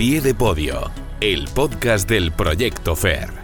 pie de podio, el podcast del Proyecto FAIR.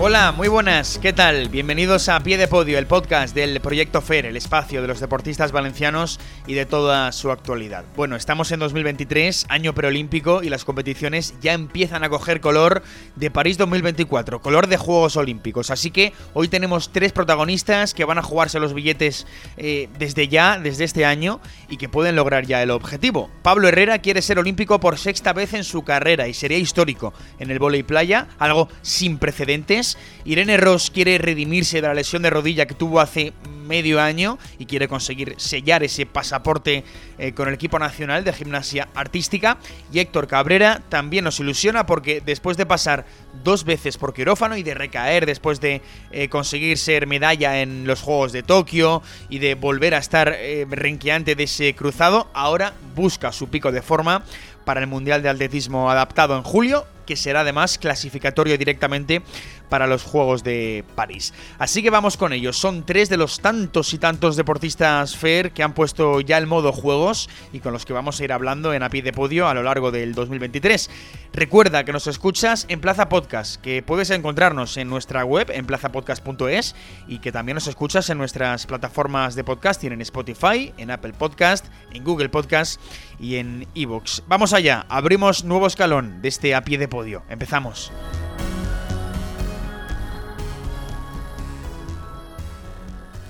Hola, muy buenas, ¿qué tal? Bienvenidos a Pie de Podio, el podcast del Proyecto FER, el espacio de los deportistas valencianos y de toda su actualidad. Bueno, estamos en 2023, año preolímpico, y las competiciones ya empiezan a coger color de París 2024, color de Juegos Olímpicos. Así que hoy tenemos tres protagonistas que van a jugarse los billetes eh, desde ya, desde este año, y que pueden lograr ya el objetivo. Pablo Herrera quiere ser olímpico por sexta vez en su carrera y sería histórico en el volei playa, algo sin precedentes Irene Ross quiere redimirse de la lesión de rodilla que tuvo hace medio año y quiere conseguir sellar ese pasaporte eh, con el equipo nacional de gimnasia artística. Y Héctor Cabrera también nos ilusiona porque después de pasar dos veces por quirófano y de recaer después de eh, conseguir ser medalla en los Juegos de Tokio y de volver a estar eh, renqueante de ese cruzado, ahora busca su pico de forma para el Mundial de Atletismo adaptado en julio, que será además clasificatorio directamente para los Juegos de París. Así que vamos con ellos. Son tres de los tantos y tantos deportistas FAIR que han puesto ya el modo juegos y con los que vamos a ir hablando en a pie de podio a lo largo del 2023. Recuerda que nos escuchas en Plaza Podcast, que puedes encontrarnos en nuestra web en plazapodcast.es y que también nos escuchas en nuestras plataformas de podcasting en Spotify, en Apple Podcast, en Google Podcast y en Evox. Vamos allá, abrimos nuevo escalón de este a pie de podio. Empezamos.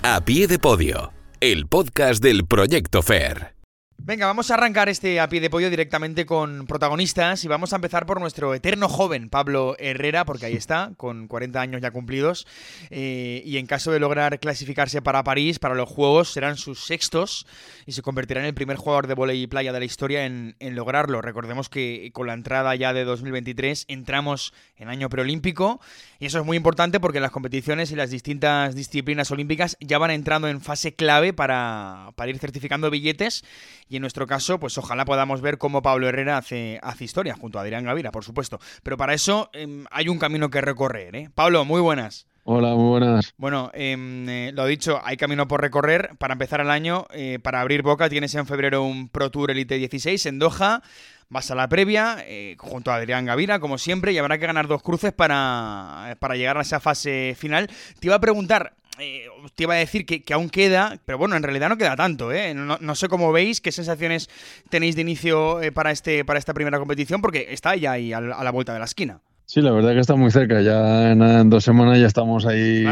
A pie de podio, el podcast del Proyecto FAIR. Venga, vamos a arrancar este a pie de pollo directamente con protagonistas y vamos a empezar por nuestro eterno joven Pablo Herrera, porque ahí está, con 40 años ya cumplidos, eh, y en caso de lograr clasificarse para París, para los Juegos, serán sus sextos y se convertirá en el primer jugador de volei playa de la historia en, en lograrlo. Recordemos que con la entrada ya de 2023 entramos en año preolímpico y eso es muy importante porque las competiciones y las distintas disciplinas olímpicas ya van entrando en fase clave para, para ir certificando billetes y en nuestro caso, pues ojalá podamos ver cómo Pablo Herrera hace, hace historia, junto a Adrián Gavira, por supuesto. Pero para eso em, hay un camino que recorrer. ¿eh? Pablo, muy buenas. Hola, muy buenas. Bueno, em, eh, lo dicho, hay camino por recorrer. Para empezar el año, eh, para abrir boca, tienes en febrero un Pro Tour Elite 16 en Doha. Vas a la previa, eh, junto a Adrián Gavira, como siempre, y habrá que ganar dos cruces para, para llegar a esa fase final. Te iba a preguntar, eh, te iba a decir que, aún queda, pero bueno, en realidad no queda tanto, ¿eh? No, sé cómo veis, qué sensaciones tenéis de inicio eh, para, este, para esta primera competición, porque está ya ahí a, la vuelta de la esquina. Sí, la verdad que está muy cerca, ya en, dos semanas ya estamos ahí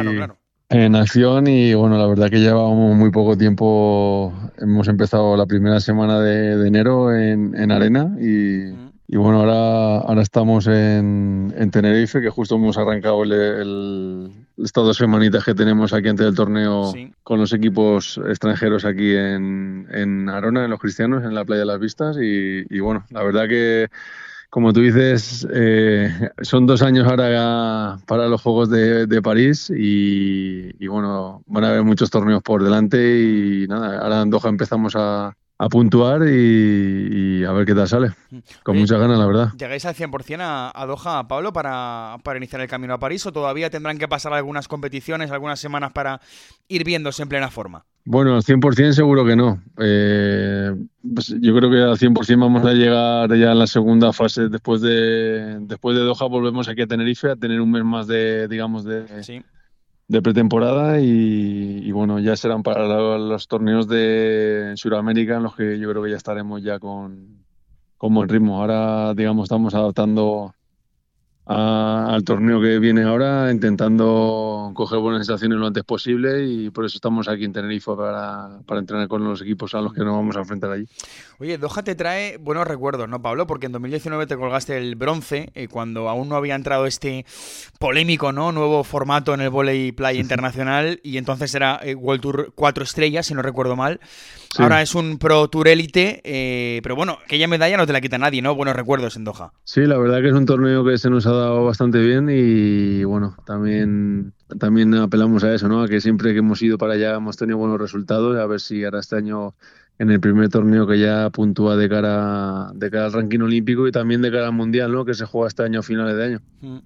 en acción y bueno, la verdad que llevamos muy poco tiempo, hemos empezado la primera semana de, enero en, arena y... Y bueno, ahora, ahora estamos en, Tenerife, que justo hemos arrancado el, estas dos semanitas que tenemos aquí antes del torneo con los equipos extranjeros aquí en, en, Arona, en los cristianos, en la playa de las Vistas. Y, bueno, la verdad que, como tú dices, eh, son dos años ahora para los Juegos de, de París y, y, bueno, van a haber muchos torneos por delante y nada, ahora en Doha empezamos a, a puntuar y, a ver qué tal sale. Con muchas ganas, la verdad. ¿Llegáis al 100% a, a Doha, Pablo, para, para, iniciar el camino a París o todavía tendrán que pasar algunas competiciones, algunas semanas para ir viéndose en plena forma? Bueno, al 100% seguro que no. Eh, pues yo creo que al 100% vamos a llegar ya en la segunda fase. Después de, después de Doha volvemos aquí a Tenerife a tener un mes más de, digamos, de, sí de pretemporada y, bueno, ya serán para los torneos de Sudamérica en los que yo creo que ya estaremos ya con, con buen ritmo. Ahora, digamos, estamos adaptando al torneo que viene ahora, intentando coger buenas sensaciones lo antes posible y por eso estamos aquí en Tenerife para, para entrenar con los equipos a los que nos vamos a enfrentar allí. Oye, Doha te trae buenos recuerdos, ¿no, Pablo? Porque en 2019 te colgaste el bronce, eh, cuando aún no había entrado este polémico, ¿no? Nuevo formato en el volei playa internacional y entonces era eh, World Tour 4 estrellas, si no recuerdo mal. Ahora es un Pro Tour Elite, eh, pero bueno, aquella medalla no te la quita nadie, ¿no? Buenos recuerdos en Doha. Sí, la verdad que es un torneo que se nos ha dado bastante bien y bueno, también también apelamos a eso, ¿no? A que siempre que hemos ido para allá hemos tenido buenos resultados, a ver si ahora este año en el primer torneo que ya puntúa de cara, de cara al ranking olímpico y también de cara al mundial, ¿no? que se juega este año a finales de año. Mm.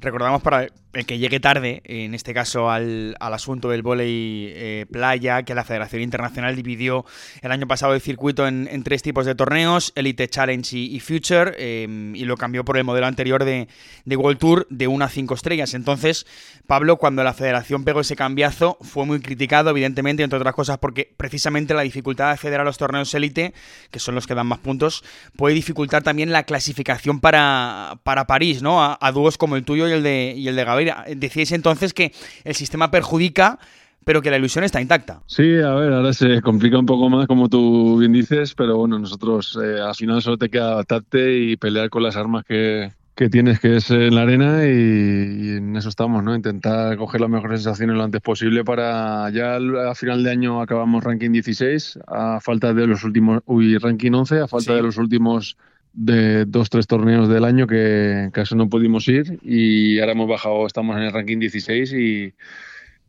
Recordamos para el que llegue tarde, en este caso al, asunto del volei eh, playa, que la Federación Internacional dividió el año pasado el circuito en, tres tipos de torneos, Elite Challenge y, Future, em, y lo cambió por el modelo anterior de, de World Tour de 1 a 5 estrellas. Entonces, Pablo, cuando la Federación pegó ese cambiazo, fue muy criticado, evidentemente, entre otras cosas, porque precisamente la dificultad de acceder a los torneos Elite, que son los que dan más puntos, puede dificultar también la clasificación para, para París, ¿no? A, a dúos como el tuyo y el de, y el de Gabriel decíais entonces que el sistema perjudica pero que la ilusión está intacta. Sí, a ver, ahora se complica un poco más, como tú bien dices, pero bueno, nosotros eh, al final solo te queda adaptarte y pelear con las armas que, tienes, que es en la arena, y, en eso estamos, ¿no? Intentar coger las mejores sensaciones lo antes posible para ya a final de año acabamos ranking 16, a falta de los últimos, uy, ranking 11, a falta de los últimos de dos, tres torneos del año que casi no pudimos ir y ahora hemos bajado, estamos en el ranking 16 y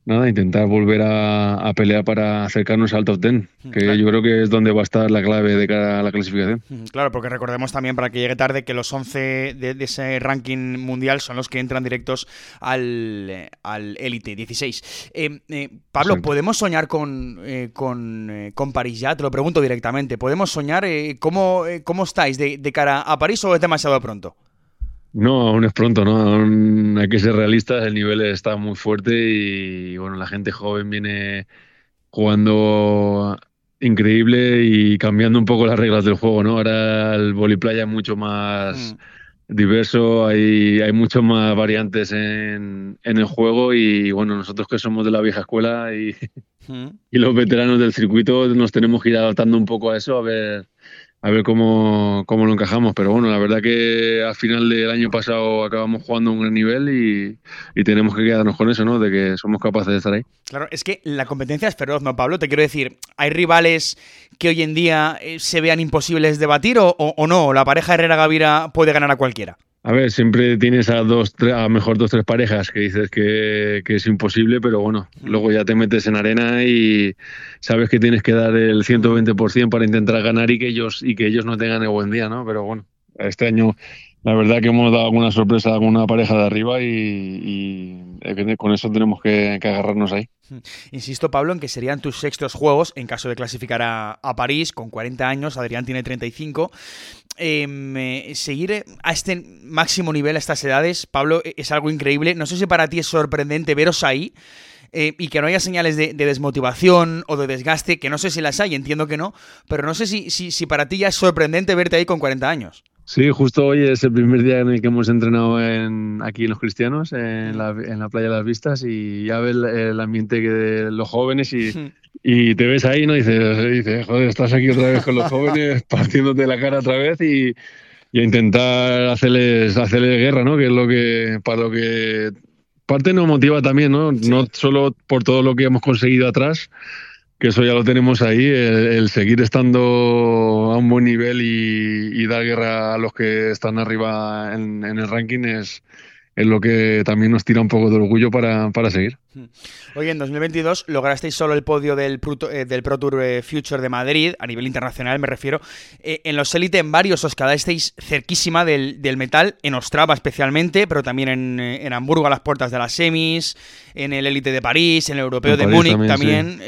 nada, intentar volver a, pelear para acercarnos al top 10, mm, que yo creo que es donde va a estar la clave de cara a la clasificación. Mm, claro, porque recordemos también para que llegue tarde que los 11 de, ese ranking mundial son los que entran directos al, al Elite 16. Eh, eh, Pablo, ¿podemos soñar con, eh, con, con, París ya? Te lo pregunto directamente. ¿Podemos soñar? ¿cómo, ¿Cómo estáis de, de cara a París o es demasiado pronto? No, aún es pronto, ¿no? Aún hay que ser realistas, el nivel está muy fuerte y bueno, la gente joven viene jugando increíble y cambiando un poco las reglas del juego, ¿no? Ahora el voliplaya es mucho más mm. diverso, hay, hay mucho más variantes en, en, el juego y bueno, nosotros que somos de la vieja escuela y, mm. y los veteranos del circuito nos tenemos que ir adaptando un poco a eso, a ver a ver cómo, cómo, lo encajamos. Pero bueno, la verdad que al final del año pasado acabamos jugando a un gran nivel y, y, tenemos que quedarnos con eso, ¿no? De que somos capaces de estar ahí. Claro, es que la competencia es feroz, ¿no, Pablo? Te quiero decir, ¿hay rivales que hoy en día eh, se vean imposibles de batir o, o no? ¿La pareja Herrera-Gavira puede ganar a cualquiera? A ver, siempre tienes a dos, a mejor dos, tres parejas que dices que, es imposible, pero bueno, luego ya te metes en arena y sabes que tienes que dar el 120% para intentar ganar y que ellos y que ellos no tengan el buen día, ¿no? Pero bueno, este año la verdad que hemos dado alguna sorpresa a alguna pareja de arriba y, con eso tenemos que, agarrarnos ahí. Insisto, Pablo, en que serían tus sextos juegos en caso de clasificar a, París con 40 años, Adrián tiene 35. Em, eh, seguir a este máximo nivel a estas edades, Pablo, e, es algo increíble. No sé si para ti es sorprendente veros ahí. Eh, y que no haya señales de, desmotivación o de desgaste, que no sé si las hay, entiendo que no, pero no sé si, si, si para ti ya es sorprendente verte ahí con 40 años. Sí, justo hoy es el primer día en el que hemos entrenado en, aquí en Los Cristianos, en la, en la Playa de las Vistas, y ya ves el, ambiente que de los jóvenes y, y te ves ahí, ¿no? Y dices, joder, estás aquí otra vez con los jóvenes, partiéndote la cara otra vez y, y a intentar hacerles, hacerles guerra, ¿no? Que es lo que, para lo que parte nos motiva también, ¿no? No solo por todo lo que hemos conseguido atrás, que eso ya lo tenemos ahí, el, seguir estando a un buen nivel y, dar guerra a los que están arriba en, el ranking es, es, lo que también nos tira un poco de orgullo para, para seguir. Hoy en 2022 lograsteis solo el podio del Pro, eh, del Pro Tour eh, Future de Madrid, a nivel internacional me refiero. Eh, en los Elite en varios os quedasteis cerquísima del, metal, en Ostrava especialmente, pero también en, Hamburgo a las puertas de las semis, en el Elite de París, en el Europeo de Múnich también.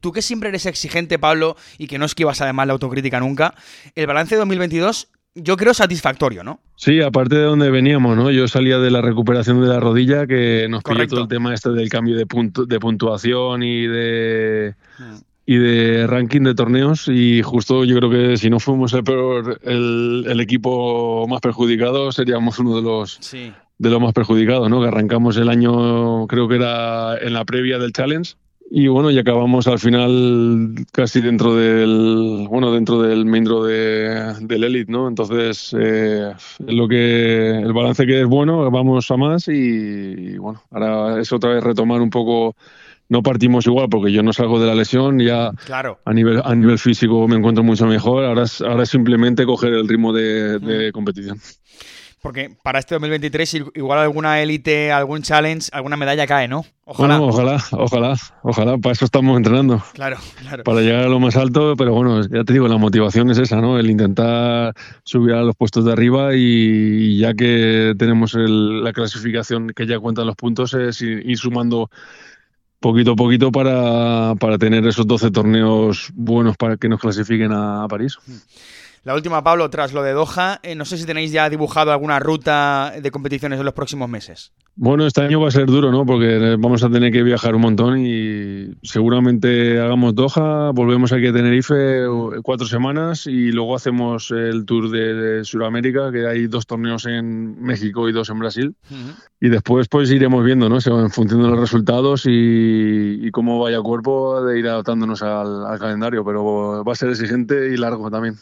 tú que siempre eres exigente, Pablo, y que no esquivas además la autocrítica nunca, el balance de 2022 yo creo satisfactorio, ¿no? Sí, aparte de donde veníamos, ¿no? Yo salía de la recuperación de la rodilla, que nos pilló todo el tema este del cambio de, punto, de puntuación y de mm. y de ranking de torneos y justo yo creo que si no fuimos el peor el, equipo más perjudicado seríamos uno de los de los más perjudicados, ¿no? Que arrancamos el año creo que era en la previa del challenge y bueno, y acabamos al final casi dentro del, bueno, dentro del main draw de, del Elite, ¿no? Entonces, eh, lo que, el balance que es bueno, vamos a más y, bueno, ahora es otra vez retomar un poco no partimos igual porque yo no salgo de la lesión, ya claro. a, nivel, a nivel físico me encuentro mucho mejor, ahora es, ahora simplemente coger el ritmo de, de competición. Porque para este 2023 igual alguna élite, algún challenge, alguna medalla cae, ¿no? Ojalá. ojalá, ojalá, ojalá, para eso estamos entrenando. Claro, claro. Para llegar a lo más alto, pero bueno, ya te digo, la motivación es esa, ¿no? El intentar subir a los puestos de arriba y ya que tenemos la clasificación que ya cuentan los puntos, es ir, sumando poquito a poquito para, para, tener esos 12 torneos buenos para que nos clasifiquen a, París. Mm. La última, Pablo, tras lo de Doha, eh, no sé si tenéis ya dibujado alguna ruta de competiciones en los próximos meses. Bueno, este año va a ser duro, ¿no? Porque vamos a tener que viajar un montón y seguramente hagamos Doha, volvemos aquí a Tenerife cuatro semanas y luego hacemos el tour de, Sudamérica, que hay dos torneos en México y dos en Brasil. Y después pues iremos viendo, ¿no? En función de los resultados y, cómo vaya cuerpo de ir adaptándonos al calendario, pero va a ser exigente y largo también.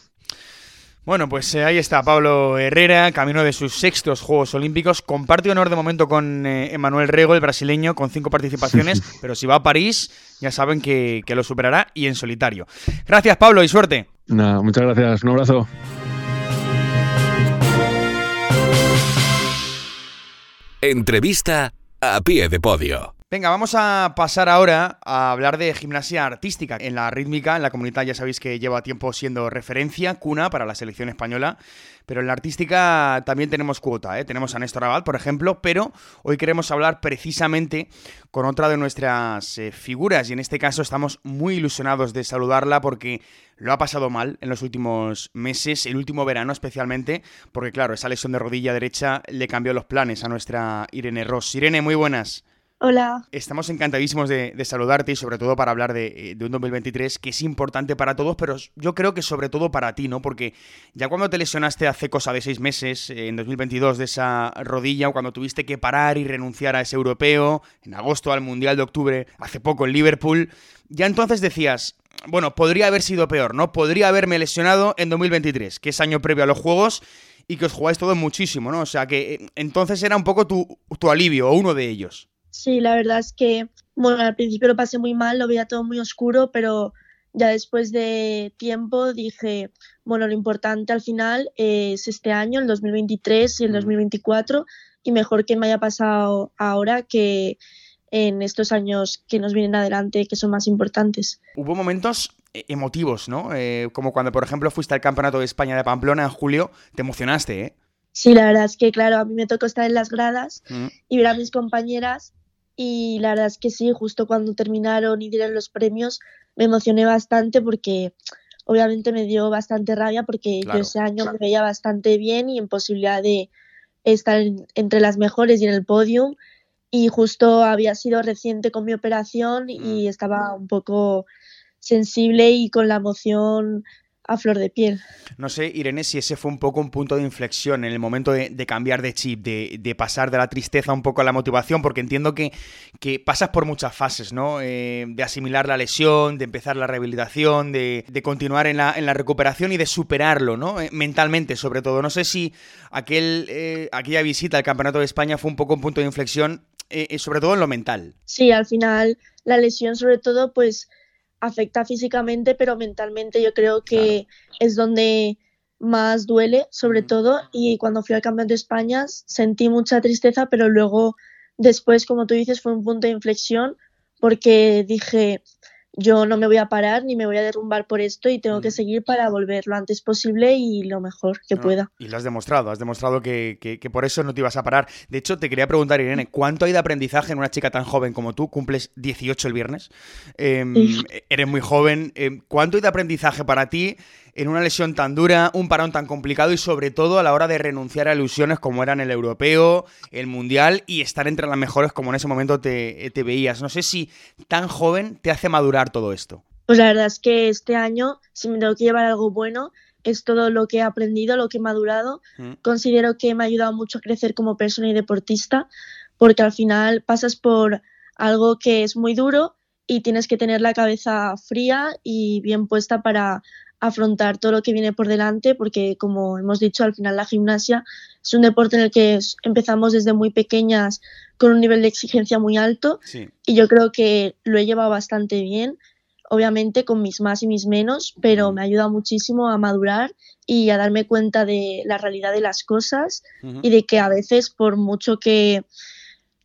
Bueno, pues eh, ahí está Pablo Herrera, camino de sus sextos Juegos Olímpicos. Comparte honor de momento con eh, Emanuel Rego, el brasileño, con cinco participaciones, pero si va a París, ya saben que, que, lo superará y en solitario. Gracias, Pablo, y suerte. Nada, muchas gracias. Un abrazo. Entrevista a pie de podio. Venga, vamos a pasar ahora a hablar de gimnasia artística. En la rítmica, en la comunidad ya sabéis que lleva tiempo siendo referencia, cuna para la selección española, pero en la artística también tenemos cuota, ¿eh? tenemos a Néstor Abad, por ejemplo, pero hoy queremos hablar precisamente con otra de nuestras eh, figuras y en este caso estamos muy ilusionados de saludarla porque lo ha pasado mal en los últimos meses, el último verano especialmente, porque claro, esa lesión de rodilla derecha le cambió los planes a nuestra Irene Ross. Irene, muy buenas. Hola. Estamos encantadísimos de, saludarte y sobre todo para hablar de, un 2023 que es importante para todos, pero yo creo que sobre todo para ti, ¿no? Porque ya cuando te lesionaste hace cosa de seis meses, eh, en 2022, de esa rodilla, o cuando tuviste que parar y renunciar a ese europeo, en agosto al Mundial de octubre, hace poco en Liverpool, ya entonces decías, bueno, podría haber sido peor, ¿no? Podría haberme lesionado en 2023, que es año previo a los Juegos y que os jugáis todo muchísimo, ¿no? O sea que eh, entonces era un poco tu alivio, o uno de ellos. Sí, la verdad es que, bueno, al principio lo pasé muy mal, lo veía todo muy oscuro, pero ya después de tiempo dije, bueno, lo importante al final es este año, el 2023 y el 2024, y mejor que me haya pasado ahora que en estos años que nos vienen adelante, que son más importantes. Hubo momentos eh, emotivos, ¿no? Eh, como cuando, por ejemplo, fuiste al Campeonato de España de Pamplona en julio, te emocionaste, ¿eh? Sí, la verdad es que, claro, a mí me tocó estar en las gradas mm. y ver a mis compañeras y la verdad es que sí, justo cuando terminaron y dieron los premios me emocioné bastante porque obviamente me dio bastante rabia porque yo ese año me veía bastante bien y en posibilidad de estar entre las mejores y en el podium y justo había sido reciente con mi operación y mm. estaba un poco sensible y con la emoción a flor de piel. No sé, Irene, si ese fue un poco un punto de inflexión en el momento de, cambiar de chip, de, pasar de la tristeza un poco a la motivación, porque entiendo que, que pasas por muchas fases, ¿no? Eh, de asimilar la lesión, de empezar la rehabilitación, de, continuar en la, en la, recuperación y de superarlo, ¿no? Eh, mentalmente, sobre todo. No sé si aquel, eh, aquella visita al Campeonato de España fue un poco un punto de inflexión, sobre todo en lo mental. Sí, al final la lesión sobre todo, pues afecta físicamente, pero mentalmente yo creo que es donde más duele, sobre todo. Y cuando fui al Campeonato de España sentí mucha tristeza, pero luego después, como tú dices, fue un punto de inflexión porque dije, yo no me voy a parar ni me voy a derrumbar por esto y tengo que seguir para volver lo antes posible y lo mejor que pueda. Y lo has demostrado, has demostrado que, que, por eso no te ibas a parar. De hecho, te quería preguntar, Irene, ¿cuánto hay de aprendizaje en una chica tan joven como tú? Cumples 18 el viernes, em, eres muy joven. Em, ¿Cuánto hay de aprendizaje para ti en una lesión tan dura, un parón tan complicado y sobre todo a la hora de renunciar a ilusiones como eran el europeo, el mundial y estar entre las mejores como en ese momento te, veías. No sé si tan joven te hace madurar todo esto. Pues la verdad es que este año, si me tengo que llevar algo bueno, es todo lo que he aprendido, lo que he madurado. Mm. Considero que me ha ayudado mucho a crecer como persona y deportista, porque al final pasas por algo que es muy duro y tienes que tener la cabeza fría y bien puesta para afrontar todo lo que viene por delante, porque como hemos dicho, al final la gimnasia es un deporte en el que empezamos desde muy pequeñas con un nivel de exigencia muy alto y yo creo que lo he llevado bastante bien. obviamente con mis más y mis menos, pero me ayuda muchísimo a madurar y a darme cuenta de la realidad de las cosas y de que a veces por mucho que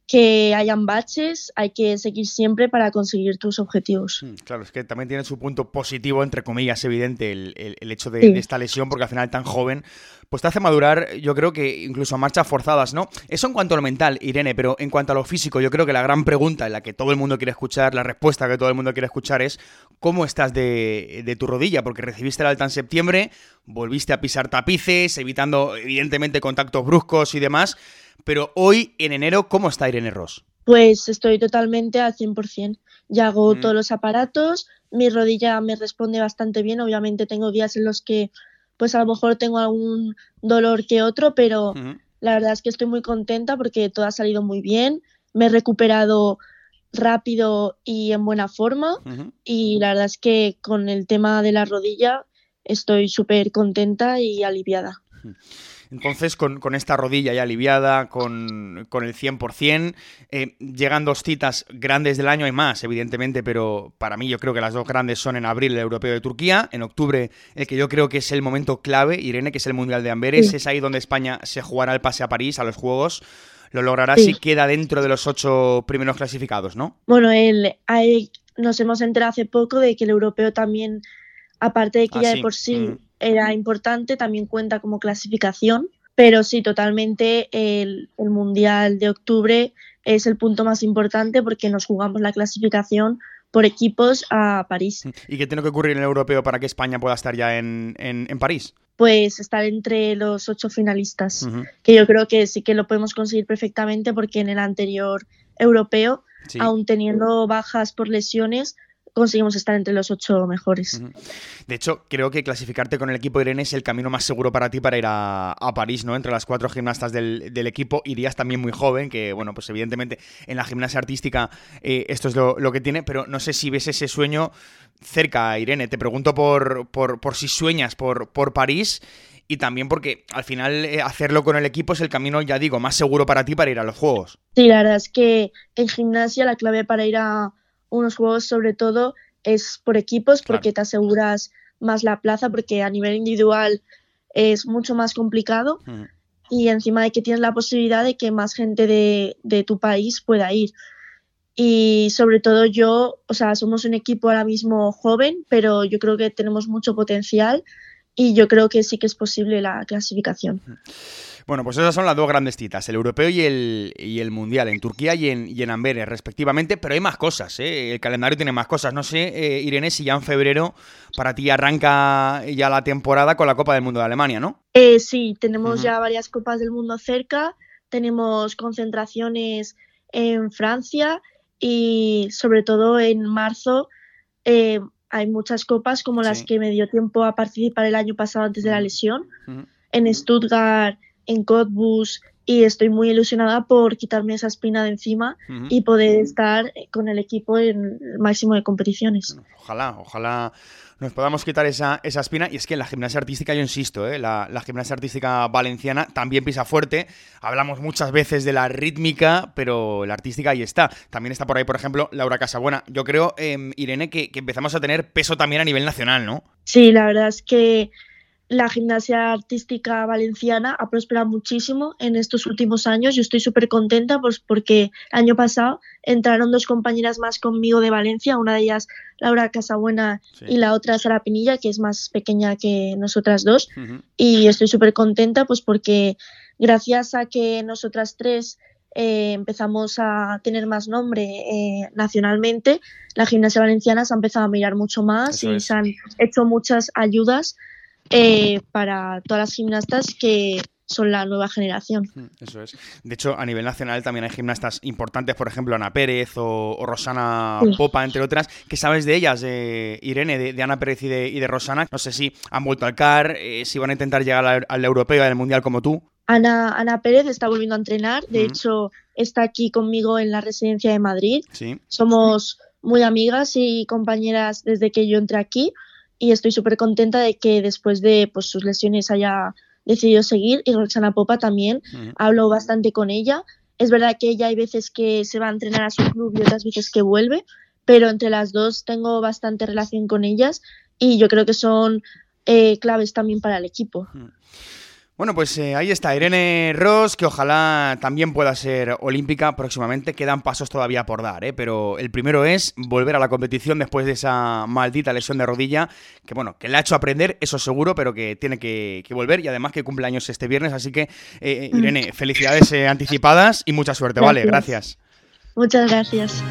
que hayan baches, hay que seguir siempre para conseguir tus objetivos. Mm, claro, es que también tiene su punto positivo, entre comillas, evidente, el, hecho de, esta lesión, porque al final tan joven, pues te hace madurar, yo creo que incluso a marchas forzadas, ¿no? Eso en cuanto a lo mental, Irene, pero en cuanto a lo físico, yo creo que la gran pregunta en la que todo el mundo quiere escuchar, la respuesta que todo el mundo quiere escuchar es ¿cómo estás de, de tu rodilla? Porque recibiste la alta en septiembre, volviste a pisar tapices, evitando evidentemente contactos bruscos y demás. Pero hoy, en enero, ¿cómo está Irene Ross? Pues estoy totalmente al 100%. Ya hago mm. todos los aparatos, mi rodilla me responde bastante bien. Obviamente tengo días en los que pues a lo mejor tengo algún dolor que otro, pero la verdad es que estoy muy contenta porque todo ha salido muy bien. Me he recuperado rápido y en buena forma y la verdad es que con el tema de la rodilla estoy súper contenta y aliviada. Entonces, con, esta rodilla ya aliviada, con, con el 100%, eh, llegan dos citas grandes del año, hay más, evidentemente, pero para mí yo creo que las dos grandes son en abril el Europeo de Turquía, en octubre el que yo creo que es el momento clave, Irene, que es el Mundial de Amberes, es ahí donde España se jugará el pase a París, a los Juegos. Lo logrará si queda dentro de los ocho primeros clasificados, ¿no? Bueno, el, nos hemos enterado hace poco de que el europeo también, aparte de que ah, ya de por sí mm era importante, también cuenta como clasificación, pero sí, totalmente el, Mundial de octubre es el punto más importante porque nos jugamos la clasificación por equipos a París. ¿Y qué tiene que ocurrir en el europeo para que España pueda estar ya en, París? Pues estar entre los ocho finalistas, que yo creo que sí que lo podemos conseguir perfectamente porque en el anterior europeo, aún teniendo bajas por lesiones, conseguimos estar entre los ocho mejores. De hecho, creo que clasificarte con el equipo Irene es el camino más seguro para ti para ir a, París, ¿no? Entre las cuatro gimnastas del, equipo irías también muy joven, que bueno, pues evidentemente en la gimnasia artística eh, esto es lo, que tiene, pero no sé si ves ese sueño cerca, Irene. Te pregunto por, por, por si sueñas por, por París y también porque al final eh, hacerlo con el equipo es el camino, ya digo, más seguro para ti para ir a los Juegos. Sí, la verdad es que en gimnasia la clave para ir a unos juegos sobre todo es por equipos porque te aseguras más la plaza porque a nivel individual es mucho más complicado y encima de que tienes la posibilidad de que más gente de, de, tu país pueda ir. Y sobre todo yo, o sea, somos un equipo ahora mismo joven, pero yo creo que tenemos mucho potencial y yo creo que sí que es posible la clasificación. Bueno, pues esas son las dos grandes citas, el europeo y el, y el mundial, en Turquía y en, y en Amberes, respectivamente, pero hay más cosas, ¿eh? el calendario tiene más cosas. No sé, eh, Irene, si ya en febrero para ti arranca ya la temporada con la Copa del Mundo de Alemania, ¿no? Eh, sí, tenemos ya varias Copas del Mundo cerca, tenemos concentraciones en Francia y sobre todo en marzo eh, hay muchas copas como las que me dio tiempo a participar el año pasado antes de la lesión. En Stuttgart en Cottbus y estoy muy ilusionada por quitarme esa espina de encima y poder estar con el equipo en el máximo de competiciones. ojalá, ojalá nos podamos quitar esa, esa espina. Y es que en la gimnasia artística, yo insisto, ¿eh? la, gimnasia artística valenciana también pisa fuerte. Hablamos muchas veces de la rítmica, pero la artística ahí está. También está por ahí, por ejemplo, Laura Casabuena. Yo creo, em, Irene, que, que empezamos a tener peso también a nivel nacional, ¿no? Sí, la verdad es que la gimnasia artística valenciana ha prosperado muchísimo en estos últimos años. Yo estoy súper contenta pues, porque el año pasado entraron dos compañeras más conmigo de Valencia, una de ellas Laura Casabuena y la otra Sara Pinilla, que es más pequeña que nosotras dos. Y estoy súper contenta pues porque gracias a que nosotras tres eh, empezamos a tener más nombre eh, nacionalmente, la gimnasia valenciana se ha empezado a mirar mucho más y se han hecho muchas ayudas eh, para todas las gimnastas que son la nueva generación. Mm, eso es. De hecho, a nivel nacional también hay gimnastas importantes, por ejemplo, Ana Pérez o, Rosana Popa, entre otras. ¿Qué sabes de ellas, Irene, de, Ana Pérez y de, Rosana? No sé si han vuelto al CAR, eh, si van a intentar llegar al, europeo y al mundial como tú. Ana, Ana Pérez está volviendo a entrenar, de hecho está aquí conmigo en la residencia de Madrid. Sí. Somos muy amigas y compañeras desde que yo entré aquí y estoy súper contenta de que después de pues, sus lesiones haya decidido seguir y Roxana Popa también. Hablo bastante con ella. Es verdad que ella hay veces que se va a entrenar a su club y otras veces que vuelve, pero entre las dos tengo bastante relación con ellas y yo creo que son eh, claves también para el equipo. Mm. Bueno, pues eh, ahí está Irene Ross, que ojalá también pueda ser olímpica próximamente. Quedan pasos todavía por dar, ¿eh? pero el primero es volver a la competición después de esa maldita lesión de rodilla, que bueno, que le ha hecho aprender, eso seguro, pero que tiene que, volver y además que cumple años este viernes. Así que, eh, Irene, felicidades anticipadas y mucha suerte, ¿vale? Gracias. Muchas gracias.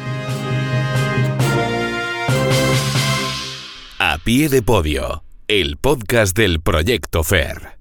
A pie de podio, el podcast del Proyecto FER.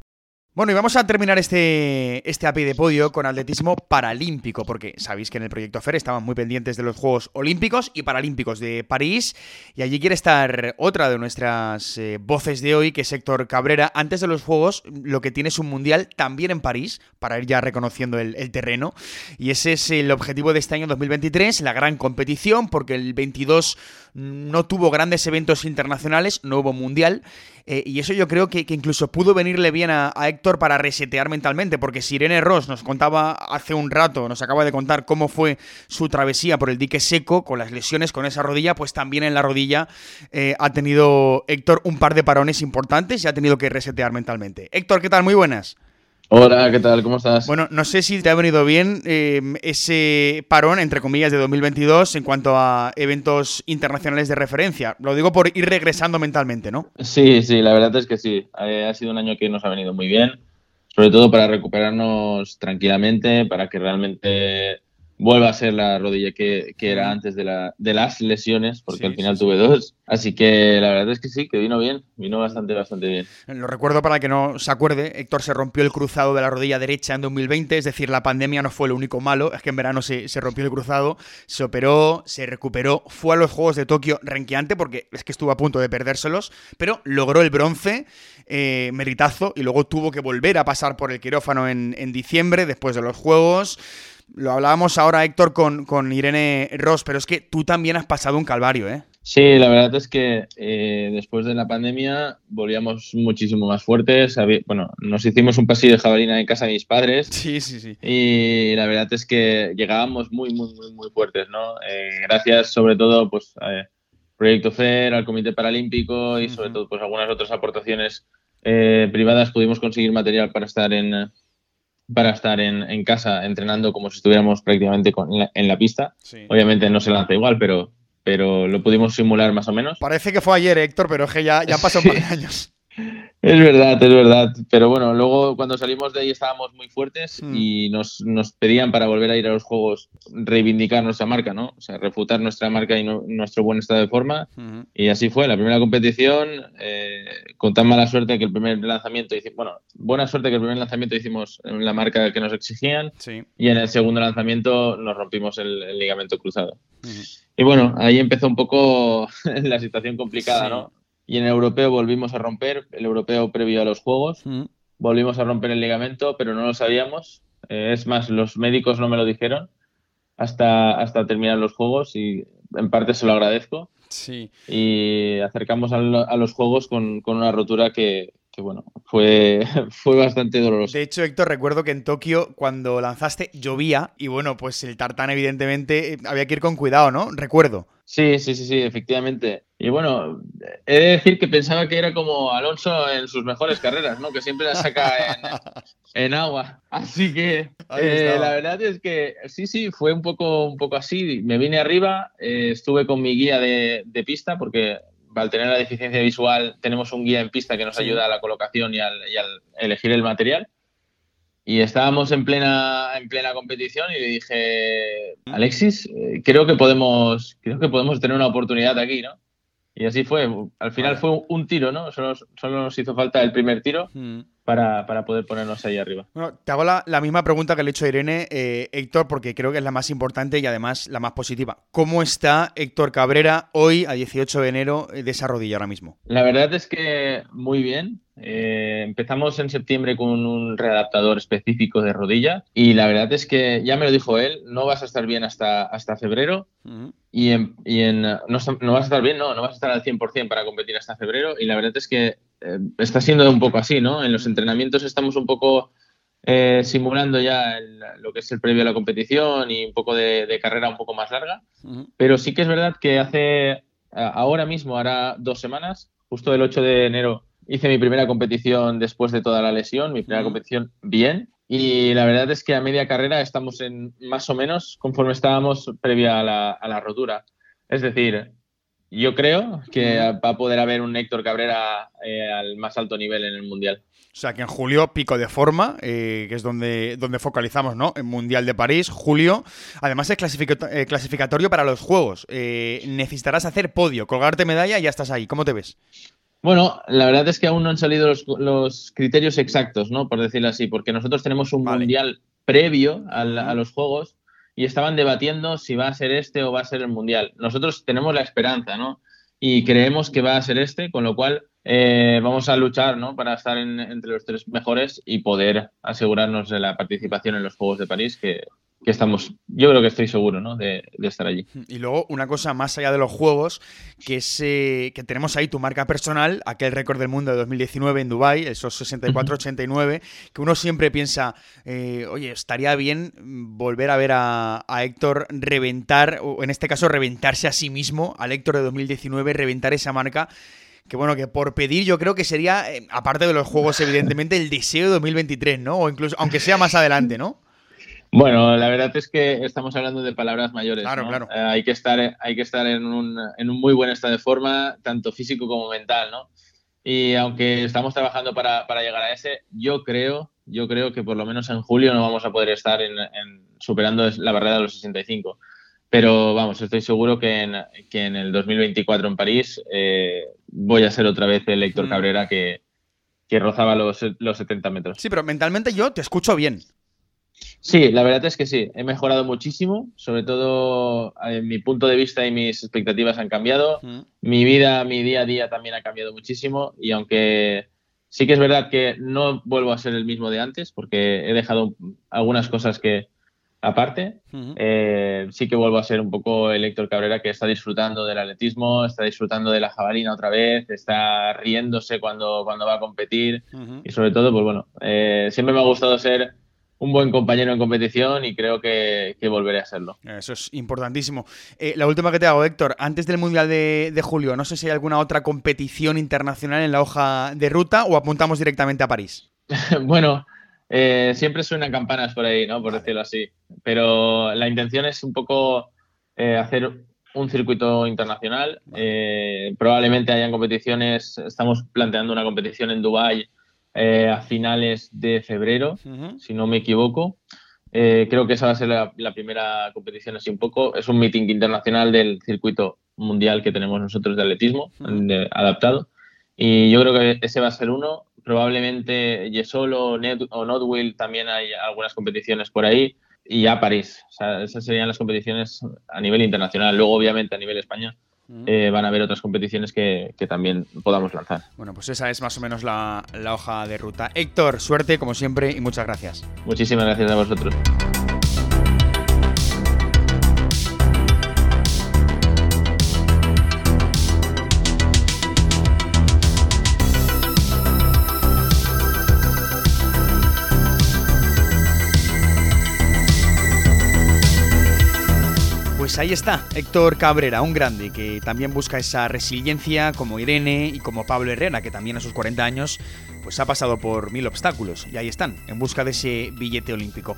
Bueno, y vamos a terminar este, este API de podio con atletismo paralímpico, porque sabéis que en el proyecto FER estaban muy pendientes de los Juegos Olímpicos y Paralímpicos de París, y allí quiere estar otra de nuestras eh, voces de hoy, que es Héctor Cabrera. Antes de los Juegos, lo que tiene es un mundial también en París, para ir ya reconociendo el, el terreno, y ese es el objetivo de este año 2023, la gran competición, porque el 22 no tuvo grandes eventos internacionales, no hubo mundial, eh, y eso yo creo que, incluso pudo venirle bien a, Héctor para resetear mentalmente, porque si Irene Ross nos contaba hace un rato, nos acaba de contar cómo fue su travesía por el dique seco, con las lesiones, con esa rodilla, pues también en la rodilla eh, ha tenido Héctor un par de parones importantes y ha tenido que resetear mentalmente. Héctor, ¿qué tal? Muy buenas. Hola, ¿qué tal? ¿Cómo estás? Bueno, no sé si te ha venido bien eh, ese parón, entre comillas, de 2022 en cuanto a eventos internacionales de referencia. Lo digo por ir regresando mentalmente, ¿no? Sí, sí, la verdad es que sí. Ha sido un año que nos ha venido muy bien, sobre todo para recuperarnos tranquilamente, para que realmente vuelva a ser la rodilla que, era antes de, la, de las lesiones, porque al final tuve dos. Así que la verdad es que sí, que vino bien, vino bastante, bastante bien. Lo recuerdo para que no se acuerde, Héctor se rompió el cruzado de la rodilla derecha en 2020, es decir, la pandemia no fue lo único malo, es que en verano se, se rompió el cruzado, se operó, se recuperó, fue a los Juegos de Tokio renqueante, porque es que estuvo a punto de perdérselos, pero logró el bronce, eh, meritazo, y luego tuvo que volver a pasar por el quirófano en, en diciembre, después de los Juegos. Lo hablábamos ahora, Héctor, con, con Irene Ross, pero es que tú también has pasado un calvario, ¿eh? Sí, la verdad es que eh, después de la pandemia volvíamos muchísimo más fuertes. Bueno, nos hicimos un pasillo de jabalina en casa de mis padres. Sí, sí, sí. Y la verdad es que llegábamos muy, muy, muy, muy fuertes, ¿no? Eh, gracias sobre todo, pues, al Proyecto FER, al Comité Paralímpico y sobre todo, pues, algunas otras aportaciones eh, privadas pudimos conseguir material para estar en, para estar en, casa entrenando como si estuviéramos prácticamente en, la, pista. Obviamente no se lanza igual, pero, pero lo pudimos simular más o menos. Parece que fue ayer, Héctor, pero es que ya, ya pasó un par de años. Es verdad, es verdad. Pero bueno, luego cuando salimos de ahí estábamos muy fuertes hmm. y nos, nos, pedían para volver a ir a los juegos reivindicar nuestra marca, ¿no? O sea, refutar nuestra marca y nuestro buen estado de forma. Hmm. Y así fue. La primera competición, eh, con tan mala suerte que el primer lanzamiento bueno, buena suerte que el primer lanzamiento hicimos en la marca que nos exigían. Y en el segundo lanzamiento nos rompimos el, ligamento cruzado. Hmm. Y bueno, ahí empezó un poco la situación complicada, ¿no? Y en el europeo volvimos a romper, el europeo previo a los Juegos, mm. volvimos a romper el ligamento, pero no lo sabíamos. Eh, es más, los médicos no me lo dijeron hasta, hasta terminar los Juegos y en parte se lo agradezco. Sí. Y acercamos a, los Juegos con, con una rotura que, que bueno, fue, fue bastante doloroso. De hecho, Héctor, recuerdo que en Tokio, cuando lanzaste, llovía y bueno, pues el tartán evidentemente eh, había que ir con cuidado, ¿no? Recuerdo. Sí, sí, sí, sí, efectivamente. Y bueno, he de decir que pensaba que era como Alonso en sus mejores carreras, ¿no? Que siempre la saca en, agua. Así que eh, la verdad es que sí, sí, fue un poco, un poco así. Me vine arriba, eh, estuve con mi guía de, pista porque al tener la deficiencia visual tenemos un guía en pista que nos ayuda a la colocación y al, y al elegir el material. Y estábamos en plena, en plena competición y le dije, Alexis, eh, creo que podemos, creo que podemos tener una oportunidad aquí, ¿no? Y así fue. Al final fue un tiro, ¿no? Solo, solo, nos hizo falta el primer tiro mm. para, para, poder ponernos ahí arriba. Bueno, te hago la, la, misma pregunta que le he hecho a Irene, eh, Héctor, porque creo que es la más importante y además la más positiva. ¿Cómo está Héctor Cabrera hoy, a 18 de enero, de esa rodilla ahora mismo? La verdad es que muy bien. Eh, empezamos en septiembre con un readaptador específico de rodilla y la verdad es que ya me lo dijo él, no vas a estar bien hasta, hasta febrero y, en, y en, no, no, vas a estar bien, no, no vas a estar al 100% para competir hasta febrero y la verdad es que eh, está siendo un poco así, ¿no? En los entrenamientos estamos un poco eh, simulando ya lo que es el previo a la competición y un poco de, carrera un poco más larga. Pero sí que es verdad que hace, ahora mismo, hará dos semanas, justo el 8 de enero, hice mi primera competición después de toda la lesión, mi primera competición bien. Y la verdad es que a media carrera estamos en más o menos conforme estábamos previa a la, a la rotura. Es decir, yo creo que va a poder haber un Héctor Cabrera eh, al más alto nivel en el Mundial. O sea que en julio pico de forma, eh, que es donde, donde focalizamos, ¿no? En Mundial de París, julio. Además es eh, clasificatorio para los Juegos. necesitarás hacer podio, colgarte medalla y ya estás ahí. ¿Cómo te ves? Bueno, la verdad es que aún no han salido los, criterios exactos, ¿no? Por decirlo así, porque nosotros tenemos un Mundial previo a los Juegos y estaban debatiendo si va a ser este o va a ser el Mundial. Nosotros tenemos la esperanza, ¿no? Y creemos que va a ser este, con lo cual eh, vamos a luchar, ¿no? Para estar entre los tres mejores y poder asegurarnos de la participación en los Juegos de París, que que estamos, yo creo que estoy seguro ¿no? de, estar allí. Y luego una cosa más allá de los juegos, que es eh, que tenemos ahí tu marca personal, aquel récord del mundo de 2019 en Dubai, esos 64-89, que uno siempre piensa, eh, oye, estaría bien volver a ver a, Héctor reventar, o en este caso reventarse a sí mismo, al Héctor de 2019, reventar esa marca que bueno, que por pedir yo creo que sería, eh, aparte de los juegos, evidentemente, el deseo de 2023, ¿no? O incluso, aunque sea más adelante, ¿no? Bueno, la verdad es que estamos hablando de palabras mayores. Claro, claro. Eh, hay que estar, hay que estar en, un, en un muy buen estado de forma, tanto físico como mental, ¿no? Y aunque estamos trabajando para, para, llegar a ese, yo creo, yo creo que por lo menos en julio no vamos a poder estar en, superando la barrera de los 65. Pero vamos, estoy seguro que en, que en el 2024 en París eh, voy a ser otra vez el Héctor mm. Cabrera que, que rozaba los, los 70 metros. Sí, pero mentalmente yo te escucho bien. Sí, la verdad es que sí, he mejorado muchísimo, sobre todo en eh, mi punto de vista y mis expectativas han cambiado, mi vida, mi día a día también ha cambiado muchísimo y aunque sí que es verdad que no vuelvo a ser el mismo de antes porque he dejado algunas cosas que aparte, eh, sí que vuelvo a ser un poco el Héctor Cabrera que está disfrutando del atletismo, está disfrutando de la jabalina otra vez, está riéndose cuando, cuando va a competir y sobre todo, pues bueno, eh, siempre me ha gustado ser un buen compañero en competición y creo que, volveré a serlo. Eso es importantísimo. Eh, la última que te hago, Héctor, antes del Mundial de, julio, no sé si hay alguna otra competición internacional en la hoja de ruta o apuntamos directamente a París. bueno, eh, siempre suenan campanas por ahí, ¿no? Por decirlo así. Pero la intención es un poco eh, hacer un circuito internacional. probablemente hayan competiciones, estamos planteando una competición en Dubái eh, a finales de febrero, si no me equivoco. Eh, creo que esa va a ser la, primera competición así un poco. Es un meeting internacional del circuito mundial que tenemos nosotros de atletismo adaptado. Y yo creo que ese va a ser uno. Probablemente Yesolo o Notwill también hay algunas competiciones por ahí. Y ya París. esas serían las competiciones a nivel internacional. Luego, obviamente, a nivel España, eh, van a haber otras competiciones que, también podamos lanzar. Bueno, pues esa es más o menos la, la hoja de ruta. Héctor, suerte como siempre y muchas gracias. Muchísimas gracias a vosotros. Pues ahí está, Héctor Cabrera, un grande que también busca esa resiliencia como Irene y como Pablo Herrera, que también a sus 40 años pues ha pasado por mil obstáculos y ahí están, en busca de ese billete olímpico.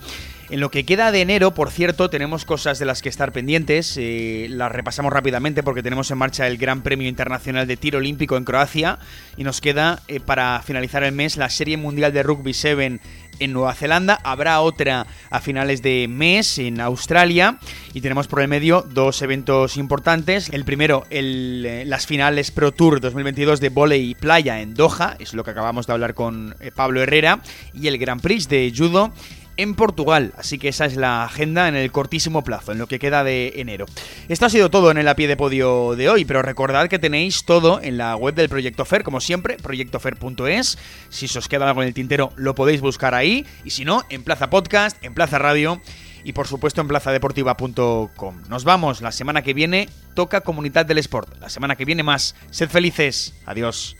En lo que queda de enero, por cierto, tenemos cosas de las que estar pendientes, eh, las repasamos rápidamente porque tenemos en marcha el Gran Premio Internacional de Tiro Olímpico en Croacia y nos queda eh, para finalizar el mes la Serie Mundial de Rugby 7 en Nueva Zelanda, habrá otra a finales de mes en Australia. Y tenemos por el medio dos eventos importantes. El primero, el, eh, las finales Pro Tour 2022 de volei playa en Doha, es lo que acabamos de hablar con eh, Pablo Herrera, y el Grand Prix de judo en Portugal. Así que esa es la agenda en el cortísimo plazo, en lo que queda de enero. Esto ha sido todo en el a pie de podio de hoy, pero recordad que tenéis todo en la web del Proyecto Fer, como siempre, proyectofer.es. Si os queda algo en el tintero, lo podéis buscar ahí. Y si no, en Plaza Podcast, en Plaza Radio y por supuesto en plazadeportiva.com. Nos vamos la semana que viene, toca Comunidad del Sport. La semana que viene más. Sed felices. Adiós.